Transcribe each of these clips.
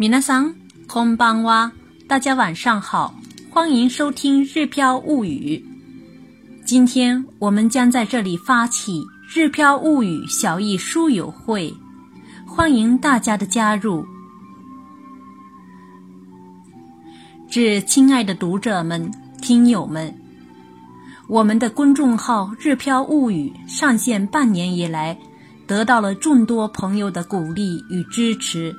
皆さん、こんばんは。大家晚上好，欢迎收听《日飘物语》。今天我们将在这里发起《日飘物语》小艺书友会，欢迎大家的加入。致亲爱的读者们、听友们，我们的公众号《日飘物语》上线半年以来，得到了众多朋友的鼓励与支持。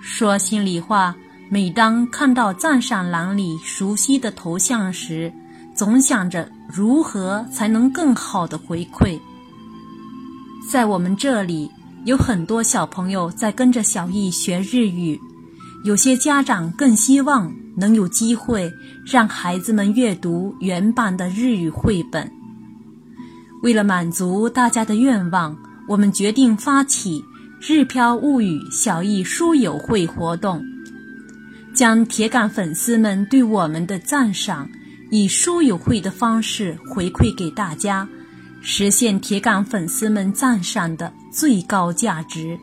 说心里话。每当看到赞赏栏里熟悉的头像时，总想着如何才能更好的回馈。在我们这里，有很多小朋友在跟着小艺学日语，有些家长更希望能有机会让孩子们阅读原版的日语绘本。为了满足大家的愿望，我们决定发起“日飘物语”小艺书友会活动。将铁杆粉丝们对我们的赞赏，以书友会的方式回馈给大家，实现铁杆粉丝们赞赏的最高价值，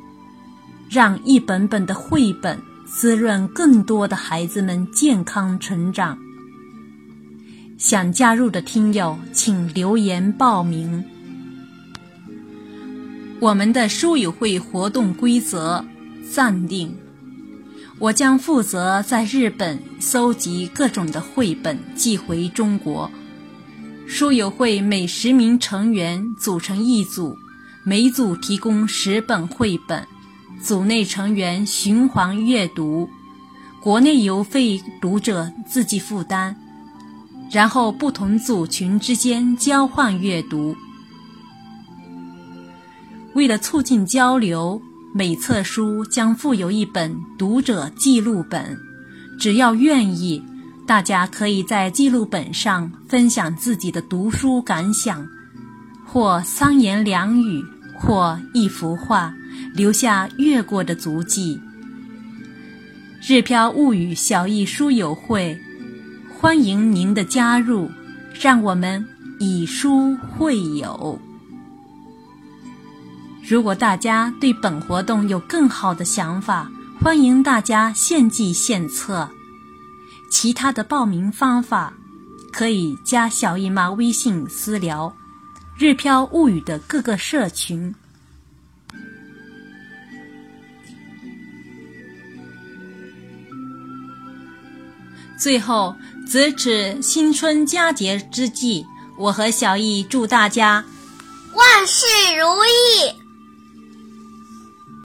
让一本本的绘本滋润更多的孩子们健康成长。想加入的听友，请留言报名。我们的书友会活动规则暂定。我将负责在日本搜集各种的绘本寄回中国。书友会每十名成员组成一组，每组提供十本绘本，组内成员循环阅读，国内邮费读者自己负担。然后不同组群之间交换阅读。为了促进交流。每册书将附有一本读者记录本，只要愿意，大家可以在记录本上分享自己的读书感想，或三言两语，或一幅画，留下阅过的足迹。日飘物语小艺书友会，欢迎您的加入，让我们以书会友。如果大家对本活动有更好的想法，欢迎大家献计献策。其他的报名方法，可以加小姨妈微信私聊。日飘物语的各个社群。最后，值此新春佳节之际，我和小易祝大家万事如意。